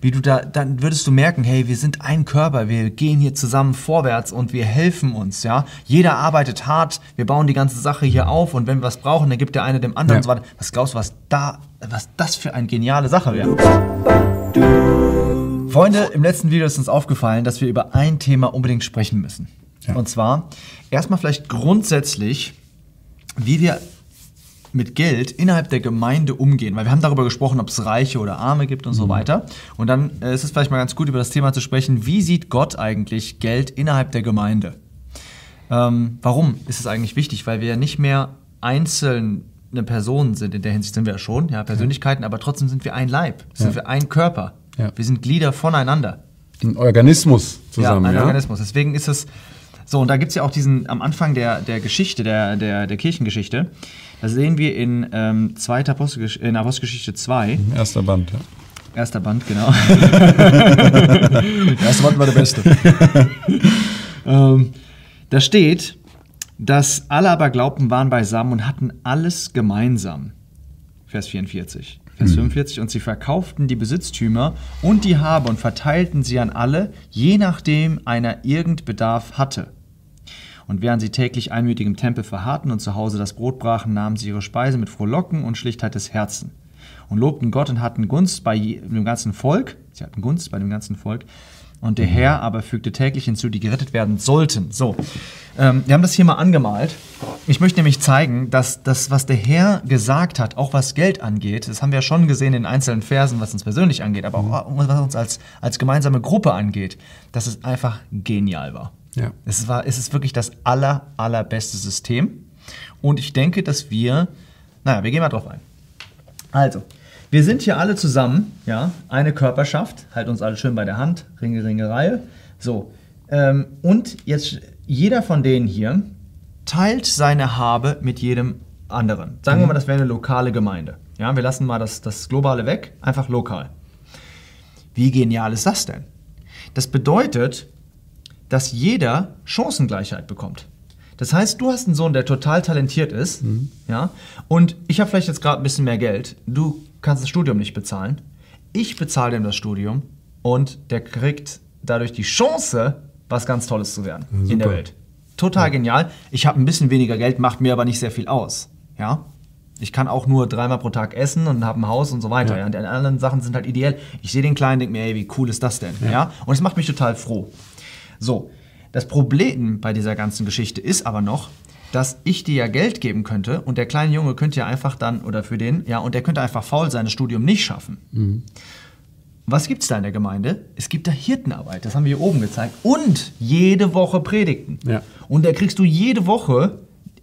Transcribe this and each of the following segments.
wie du da, dann würdest du merken, hey, wir sind ein Körper, wir gehen hier zusammen vorwärts und wir helfen uns, ja. Jeder arbeitet hart, wir bauen die ganze Sache hier auf und wenn wir was brauchen, dann gibt der eine dem anderen Ja. und so weiter. Was glaubst du, was da, was das für eine geniale Sache wäre? Freunde, im letzten Video ist uns aufgefallen, dass wir über ein Thema unbedingt sprechen müssen. Ja. Und zwar erstmal vielleicht grundsätzlich, wie wir mit Geld innerhalb der Gemeinde umgehen. Weil wir haben darüber gesprochen, ob es Reiche oder Arme gibt und so weiter. Und dann äh, ist es vielleicht mal ganz gut, über das Thema zu sprechen, wie sieht Gott eigentlich Geld innerhalb der Gemeinde? Ähm, warum ist es eigentlich wichtig? Weil wir ja nicht mehr einzelne Personen sind, in der Hinsicht sind wir ja schon, ja, Persönlichkeiten, aber trotzdem sind wir ein Leib, sind Ja. wir ein Körper. Ja. Wir sind Glieder voneinander. Ein Organismus zusammen, ja, ein ja? Organismus. Deswegen ist es so, und da gibt es ja auch diesen, am Anfang der, der Geschichte, der, der, der Kirchengeschichte, da sehen wir in, ähm, zweiter Apostelgesch in Apostelgeschichte 2, Erster Band, ja. erster Band, genau. der erste Band war der beste. ähm, da steht, dass alle aber glaubten, waren beisammen und hatten alles gemeinsam. Vers 44. Vers 45. Und sie verkauften die Besitztümer und die Habe und verteilten sie an alle, je nachdem einer irgend Bedarf hatte. Und während sie täglich einmütig im Tempel verharrten und zu Hause das Brot brachen, nahmen sie ihre Speise mit Frohlocken und Schlichtheit des Herzens und lobten Gott und hatten Gunst bei dem ganzen Volk. Sie hatten Gunst bei dem ganzen Volk. Und der Herr aber fügte täglich hinzu, die gerettet werden sollten. So, ähm, wir haben das hier mal angemalt. Ich möchte nämlich zeigen, dass das, was der Herr gesagt hat, auch was Geld angeht, das haben wir ja schon gesehen in einzelnen Versen, was uns persönlich angeht, aber auch was uns als, als gemeinsame Gruppe angeht, dass es einfach genial war. Ja. Es, war, es ist wirklich das aller, allerbeste System. Und ich denke, dass wir, naja, wir gehen mal drauf ein. Also, wir sind hier alle zusammen, ja, eine Körperschaft, halt uns alle schön bei der Hand, Ringe, Ringe, Reihe. So, ähm, und jetzt jeder von denen hier teilt seine Habe mit jedem anderen. Sagen wir mal, das wäre eine lokale Gemeinde. Ja, wir lassen mal das, das Globale weg, einfach lokal. Wie genial ist das denn? Das bedeutet, dass jeder Chancengleichheit bekommt. Das heißt, du hast einen Sohn, der total talentiert ist, ja, und ich habe vielleicht jetzt gerade ein bisschen mehr Geld. Du kannst das Studium nicht bezahlen. Ich bezahle dem das Studium und der kriegt dadurch die Chance, was ganz Tolles zu werden in der. Welt. Total genial. Ich habe ein bisschen weniger Geld, macht mir aber nicht sehr viel aus. Ja? Ich kann auch nur dreimal pro Tag essen und habe ein Haus und so weiter. Ja. Ja. Und die anderen Sachen sind halt ideell. Ich sehe den Kleinen, denke mir, ey, wie cool ist das denn? Ja. Und es macht mich total froh. So, das Problem bei dieser ganzen Geschichte ist aber noch, dass ich dir ja Geld geben könnte und der kleine Junge könnte ja einfach dann, oder für den, ja, und der könnte einfach faul sein, das Studium nicht schaffen. Was gibt es da in der Gemeinde? Es gibt da Hirtenarbeit, das haben wir hier oben gezeigt. Und jede Woche Predigten. Ja. Und da kriegst du jede Woche,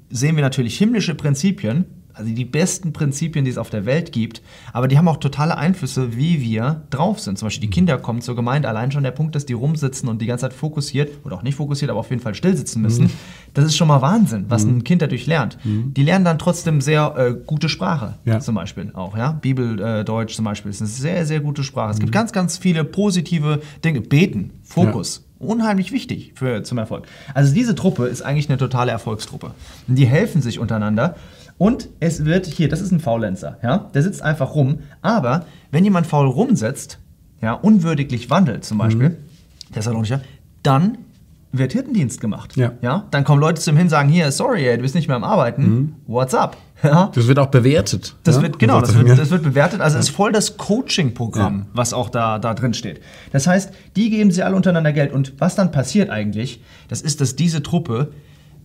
sehen wir natürlich himmlische Prinzipien, also die besten Prinzipien, die es auf der Welt gibt, aber die haben auch totale Einflüsse, wie wir drauf sind. Zum Beispiel die Kinder kommen zur Gemeinde, allein schon der Punkt, dass die rumsitzen und die ganze Zeit fokussiert, oder auch nicht fokussiert, aber auf jeden Fall still sitzen müssen, das ist schon mal Wahnsinn, was ein Kind dadurch lernt. Die lernen dann trotzdem sehr äh, gute Sprache, Ja. zum Beispiel auch, ja. Bibel, äh, Deutsch zum Beispiel ist eine sehr, sehr gute Sprache. Es gibt ganz, ganz viele positive Dinge. Beten, Fokus. Unheimlich wichtig für, zum Erfolg. Also diese Truppe ist eigentlich eine totale Erfolgstruppe. Die helfen sich untereinander. Und es wird hier, das ist ein Faulenzer, ja, der sitzt einfach rum. Aber wenn jemand faul rumsetzt, ja, unwürdiglich wandelt zum Beispiel, Thessalonicher, dann wird Hirtendienst gemacht. Ja. ja. Dann kommen Leute zu ihm hin und sagen, hier, sorry, ey, du bist nicht mehr am Arbeiten, what's up? Ja. Das wird auch bewertet. Das ja? wird, genau, das wird, ja. das wird bewertet. Also es ist voll das Coaching-Programm, was auch da, da drin steht. Das heißt, die geben sie alle untereinander Geld. Und was dann passiert eigentlich, das ist, dass diese Truppe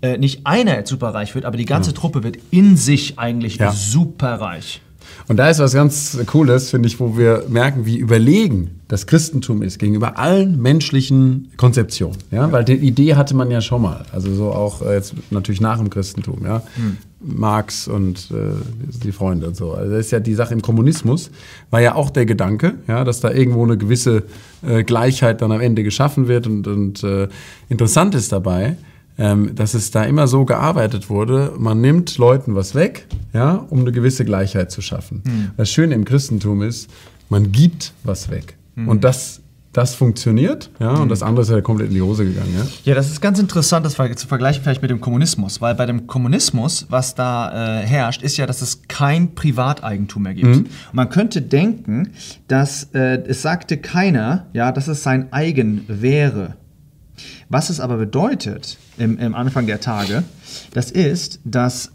äh, nicht einer jetzt superreich wird, aber die ganze Truppe wird in sich eigentlich Ja. superreich. Und da ist was ganz Cooles, finde ich, wo wir merken, wie überlegen das Christentum ist gegenüber allen menschlichen Konzeptionen. Ja? Weil die Idee hatte man ja schon mal. Also so auch äh, jetzt natürlich nach dem Christentum. Ja? Marx und äh, die Freunde und so. Also das ist ja die Sache im Kommunismus, war ja auch der Gedanke, ja, dass da irgendwo eine gewisse äh, Gleichheit dann am Ende geschaffen wird. Und, und äh, interessant ist dabei, ähm, dass es da immer so gearbeitet wurde, man nimmt Leuten was weg, ja, um eine gewisse Gleichheit zu schaffen. Das Schöne im Christentum ist, man gibt was weg. Und das das funktioniert, ja, und das andere ist ja komplett in die Hose gegangen, ja. Ja, das ist ganz interessant, das zu vergleichen vielleicht mit dem Kommunismus, weil bei dem Kommunismus, was da äh, herrscht, ist ja, dass es kein Privateigentum mehr gibt. Und man könnte denken, dass äh, es sagte keiner, ja, dass es sein eigen wäre. Was es aber bedeutet im, im Anfang der Tage, das ist, dass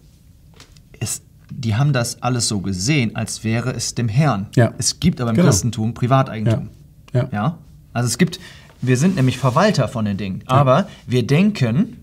es, die haben das alles so gesehen, als wäre es dem Herrn. Ja. Es gibt aber im Genau. Christentum Privateigentum. Ja. Ja. Also es gibt, wir sind nämlich Verwalter von den Dingen. Aber wir denken,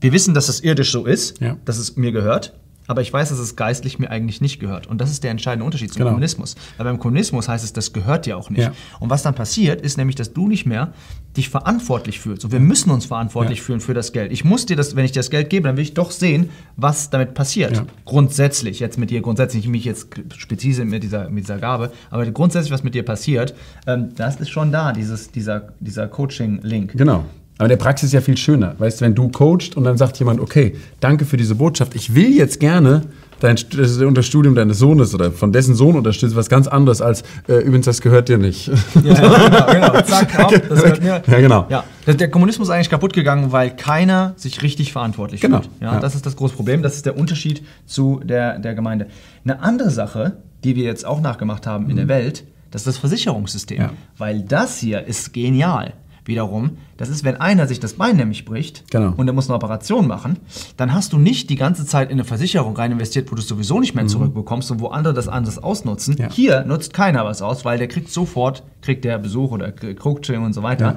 wir wissen, dass das irdisch so ist, Ja. dass es mir gehört. Aber ich weiß, dass es geistlich mir eigentlich nicht gehört. Und das ist der entscheidende Unterschied zum Genau. Kommunismus. Weil beim Kommunismus heißt es, das gehört dir auch nicht. Ja. Und was dann passiert, ist nämlich, dass du nicht mehr dich verantwortlich fühlst. Und wir müssen uns verantwortlich Ja. fühlen für das Geld. Ich muss dir das, wenn ich dir das Geld gebe, dann will ich doch sehen, was damit passiert. Ja. Grundsätzlich, jetzt mit dir, grundsätzlich, nicht mich jetzt speziell mit dieser, mit dieser Gabe, aber grundsätzlich, was mit dir passiert, ähm, das ist schon da, dieses, dieser, dieser Coaching-Link. Genau. Aber in der Praxis ist ja viel schöner. Weißt du, wenn du coachst und dann sagt jemand, okay, danke für diese Botschaft, ich will jetzt gerne dein das Unterstudium deines Sohnes oder von dessen Sohn unterstützen, was ganz anderes als, äh, übrigens, das gehört dir nicht. Ja, ja, genau, genau. Zack, das gehört mir. Ja, genau. Ja, der Kommunismus ist eigentlich kaputt gegangen, weil keiner sich richtig verantwortlich Genau, fühlt. Ja, ja. Das ist das große Problem. Das ist der Unterschied zu der, der Gemeinde. Eine andere Sache, die wir jetzt auch nachgemacht haben in der Welt, das ist das Versicherungssystem. Mhm. Ja. Weil das hier ist genial. Wiederum, das ist, wenn einer sich das Bein nämlich bricht Genau. und er muss eine Operation machen, dann hast du nicht die ganze Zeit in eine Versicherung rein investiert, wo du es sowieso nicht mehr zurückbekommst und wo andere das anders ausnutzen. Mhm. Ja. Hier nutzt keiner was aus, weil der kriegt sofort, kriegt der Besuch oder Coaching und so weiter.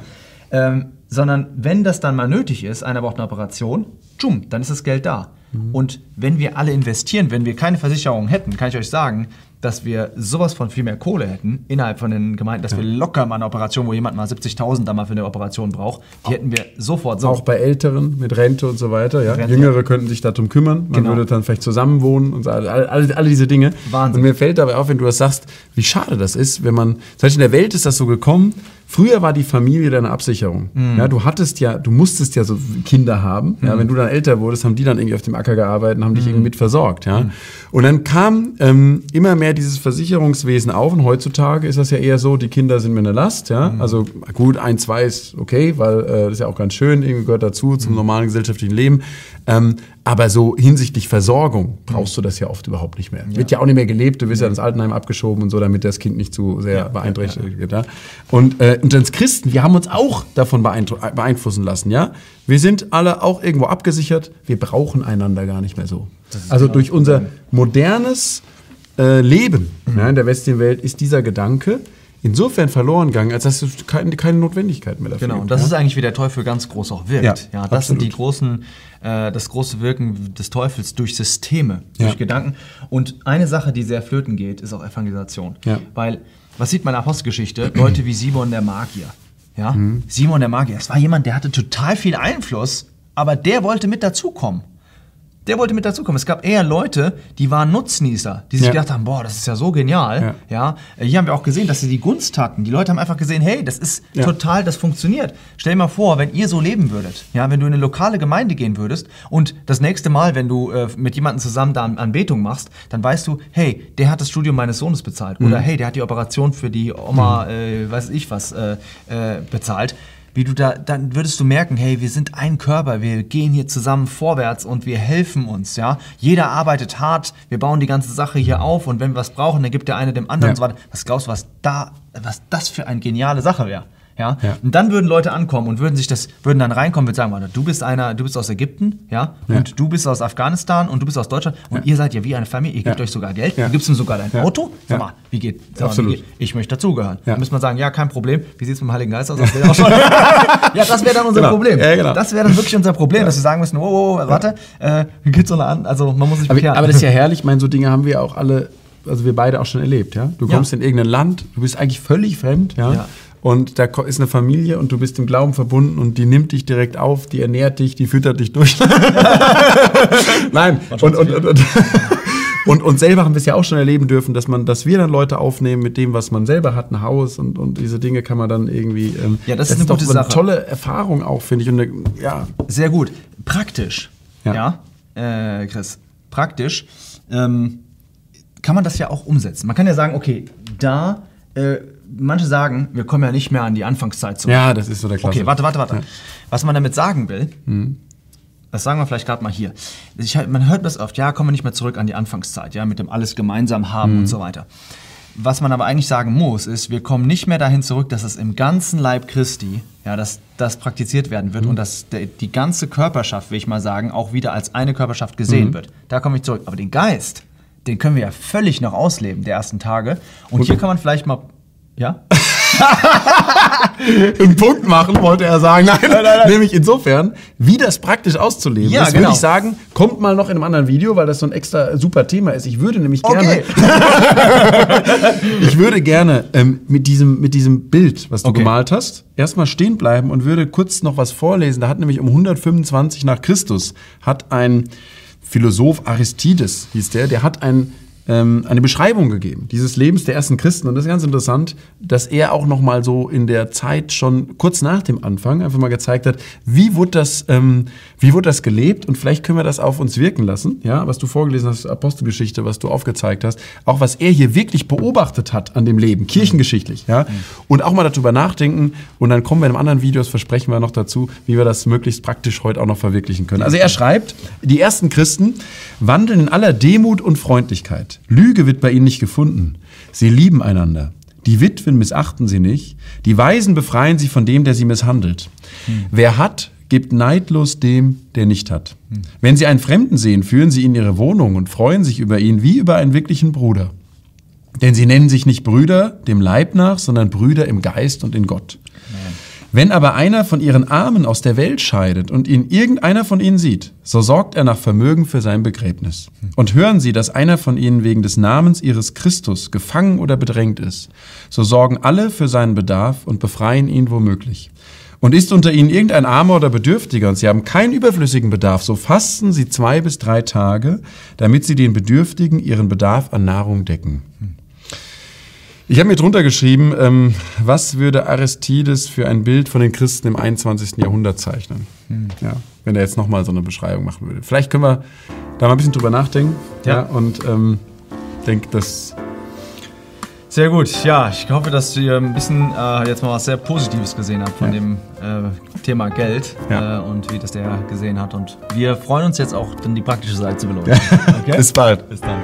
Ähm, sondern wenn das dann mal nötig ist, einer braucht eine Operation, tschum, dann ist das Geld da. Mhm. Und wenn wir alle investieren, wenn wir keine Versicherung hätten, kann ich euch sagen, dass wir sowas von viel mehr Kohle hätten innerhalb von den Gemeinden, dass wir locker mal eine Operation, wo jemand mal 70.000 da mal für eine Operation braucht, die hätten wir sofort so. Auch bei Älteren mit Rente und so weiter. Ja? Rente. Jüngere könnten sich darum kümmern. Man Genau. würde dann vielleicht zusammenwohnen und so, alle, alle, alle diese Dinge. Wahnsinn. Und mir fällt dabei auf, wenn du das sagst, wie schade das ist, wenn man, zum Beispiel in der Welt ist das so gekommen, früher war die Familie deine Absicherung. Mhm. Ja, du hattest ja, du musstest ja so Kinder haben. Ja, wenn du dann älter wurdest, haben die dann irgendwie auf dem Acker gearbeitet und haben dich Mhm. irgendwie mit versorgt. Ja? Und dann kam ähm, immer mehr dieses Versicherungswesen auf und heutzutage ist das ja eher so, die Kinder sind mir eine Last. Ja? Mhm. Also gut, ein, zwei ist okay, weil äh, das ist ja auch ganz schön, irgendwie gehört dazu Mhm. zum normalen gesellschaftlichen Leben. Ähm, aber so hinsichtlich Versorgung brauchst du das ja oft überhaupt nicht mehr. Wird ja auch nicht mehr gelebt, du wirst ja ins Altenheim abgeschoben und so, damit das Kind nicht zu sehr Ja, beeinträchtigt wird. Ja? Und, äh, und als Christen, wir haben uns auch davon beeindru- beeinflussen lassen. Ja? Wir sind alle auch irgendwo abgesichert, wir brauchen einander gar nicht mehr so. Also durch unser modernes äh, Leben ja, in der westlichen Welt ist dieser Gedanke insofern verloren gegangen, als dass es keine, keine Notwendigkeit mehr dafür Genau, gibt. und das ja? ist eigentlich, wie der Teufel ganz groß auch wirkt. Ja, Ja, das sind die absolut. großen, äh, das große Wirken des Teufels durch Systeme, Ja. durch Gedanken. Und eine Sache, die sehr flöten geht, ist auch Evangelisation. Ja. Weil, was sieht man in der Apostelgeschichte? Leute wie Simon der Magier. Ja? Mhm. Simon der Magier, das war jemand, der hatte total viel Einfluss, aber der wollte mit dazukommen. Der wollte mit dazukommen. Es gab eher Leute, die waren Nutznießer, die sich Ja. gedacht haben, boah, das ist ja so genial. Ja. Hier haben wir auch gesehen, dass sie die Gunst hatten. Die Leute haben einfach gesehen, hey, das ist Ja. total, das funktioniert. Stell dir mal vor, wenn ihr so leben würdet, ja, wenn du in eine lokale Gemeinde gehen würdest und das nächste Mal, wenn du äh, mit jemandem zusammen da An- Anbetung machst, dann weißt du, hey, der hat das Studium meines Sohnes bezahlt oder hey, der hat die Operation für die Oma, äh, weiß ich was, äh, äh, bezahlt. Wie du da, dann würdest du merken, hey, wir sind ein Körper, wir gehen hier zusammen vorwärts und wir helfen uns, ja. Jeder arbeitet hart, wir bauen die ganze Sache hier auf und wenn wir was brauchen, dann gibt der eine dem anderen Ja. und so weiter. Was glaubst du, was da, was das für eine geniale Sache wäre? Ja? Ja. Und dann würden Leute ankommen und würden sich das, würden dann reinkommen und sagen, warte, du bist einer, du bist aus Ägypten, ja, Ja. und du bist aus Afghanistan und du bist aus Deutschland und ihr seid ja wie eine Familie, ihr gebt Ja. euch sogar Geld, Ja. du gibst ihm sogar dein Ja. Auto. Sag Ja. mal, wie geht, sag mal, wie geht ich möchte dazugehören. Ja. Dann müsste man sagen, ja, kein Problem. Wie sieht es mit dem Heiligen Geist aus? Das ja, das wäre dann unser Genau. Problem. Ja, genau. Das wäre dann wirklich unser Problem, dass wir sagen müssen, oh, oh, oh warte, äh, gibt's so eine an, also man muss sich Aber, bekehren. aber das ist ja herrlich, ich meine, so Dinge haben wir auch alle, also wir beide auch schon erlebt, ja. Du Ja. kommst in irgendein Land, du bist eigentlich völlig fremd, ja. Ja. Und da ist eine Familie und du bist im Glauben verbunden und die nimmt dich direkt auf, die ernährt dich, die füttert dich durch. Nein, und, und, und, und, und, selber haben wir es ja auch schon erleben dürfen, dass man, dass wir dann Leute aufnehmen mit dem, was man selber hat, ein Haus und, und diese Dinge kann man dann irgendwie. Ähm, Ja, das ist eine doch gute eine tolle Erfahrung auch, finde ich. Und eine, ja, Sehr gut. Praktisch, Ja. ja, äh, Chris, praktisch ähm, kann man das ja auch umsetzen. Man kann ja sagen, okay, da äh, manche sagen, wir kommen ja nicht mehr an die Anfangszeit zurück. Ja, das ist so der Klassiker. Okay, warte, warte, warte. Was man damit sagen will, das sagen wir vielleicht gerade mal hier. Ich, man hört das oft, ja, kommen wir nicht mehr zurück an die Anfangszeit, ja, mit dem alles gemeinsam haben und so weiter. Was man aber eigentlich sagen muss, ist, wir kommen nicht mehr dahin zurück, dass es im ganzen Leib Christi, ja, dass das praktiziert werden wird und dass der, die ganze Körperschaft, will ich mal sagen, auch wieder als eine Körperschaft gesehen wird. Da komme ich zurück. Aber den Geist, den können wir ja völlig noch ausleben, der ersten Tage. Und, hier kann man vielleicht mal, ja? einen Punkt machen, wollte er sagen. Nein, nämlich insofern, wie das praktisch auszuleben Ja, ist, genau. würde ich sagen, kommt mal noch in einem anderen Video, weil das so ein extra super Thema ist. Ich würde nämlich Okay. gerne, ich würde gerne ähm, mit, diesem, mit diesem Bild, was du Okay. gemalt hast, erstmal stehen bleiben und würde kurz noch was vorlesen. Da hat nämlich um 125 nach Christus hat ein Philosoph Aristides, hieß der, der hat ein ähm, eine Beschreibung gegeben dieses Lebens der ersten Christen und das ist ganz interessant, dass er auch noch mal so in der Zeit schon kurz nach dem Anfang einfach mal gezeigt hat, wie wurde das, ähm, wie wurde das gelebt und vielleicht können wir das auf uns wirken lassen, ja, was du vorgelesen hast, Apostelgeschichte, was du aufgezeigt hast, auch was er hier wirklich beobachtet hat an dem Leben, kirchengeschichtlich, ja, und auch mal darüber nachdenken und dann kommen wir in einem anderen Video, das versprechen wir noch dazu, wie wir das möglichst praktisch heute auch noch verwirklichen können. Also er schreibt, die ersten Christen wandeln in aller Demut und Freundlichkeit. Lüge wird bei ihnen nicht gefunden. Sie lieben einander. Die Witwen missachten sie nicht. Die Weisen befreien sie von dem, der sie misshandelt. Wer hat, gibt neidlos dem, der nicht hat. Wenn sie einen Fremden sehen, führen sie ihn in ihre Wohnung und freuen sich über ihn wie über einen wirklichen Bruder. Denn sie nennen sich nicht Brüder dem Leib nach, sondern Brüder im Geist und in Gott. Wenn aber einer von ihren Armen aus der Welt scheidet und ihn irgendeiner von ihnen sieht, so sorgt er nach Vermögen für sein Begräbnis. Und hören sie, dass einer von ihnen wegen des Namens ihres Christus gefangen oder bedrängt ist, so sorgen alle für seinen Bedarf und befreien ihn womöglich. Und ist unter ihnen irgendein Armer oder Bedürftiger und sie haben keinen überflüssigen Bedarf, so fasten sie zwei bis drei Tage, damit sie den Bedürftigen ihren Bedarf an Nahrung decken. Ich habe mir drunter geschrieben, ähm, was würde Aristides für ein Bild von den Christen im 21. Jahrhundert zeichnen? Ja, wenn er jetzt nochmal so eine Beschreibung machen würde. Vielleicht können wir da mal ein bisschen drüber nachdenken. Ja. Ja. und ähm, denke, das Sehr gut. Ja, ich hoffe, dass ihr ein bisschen äh, jetzt mal was sehr Positives gesehen habt von Ja. dem äh, Thema Geld Ja. äh, und wie das der gesehen hat. Und wir freuen uns jetzt auch, dann die praktische Seite zu belohnen. Okay? bis bald. Bis dann.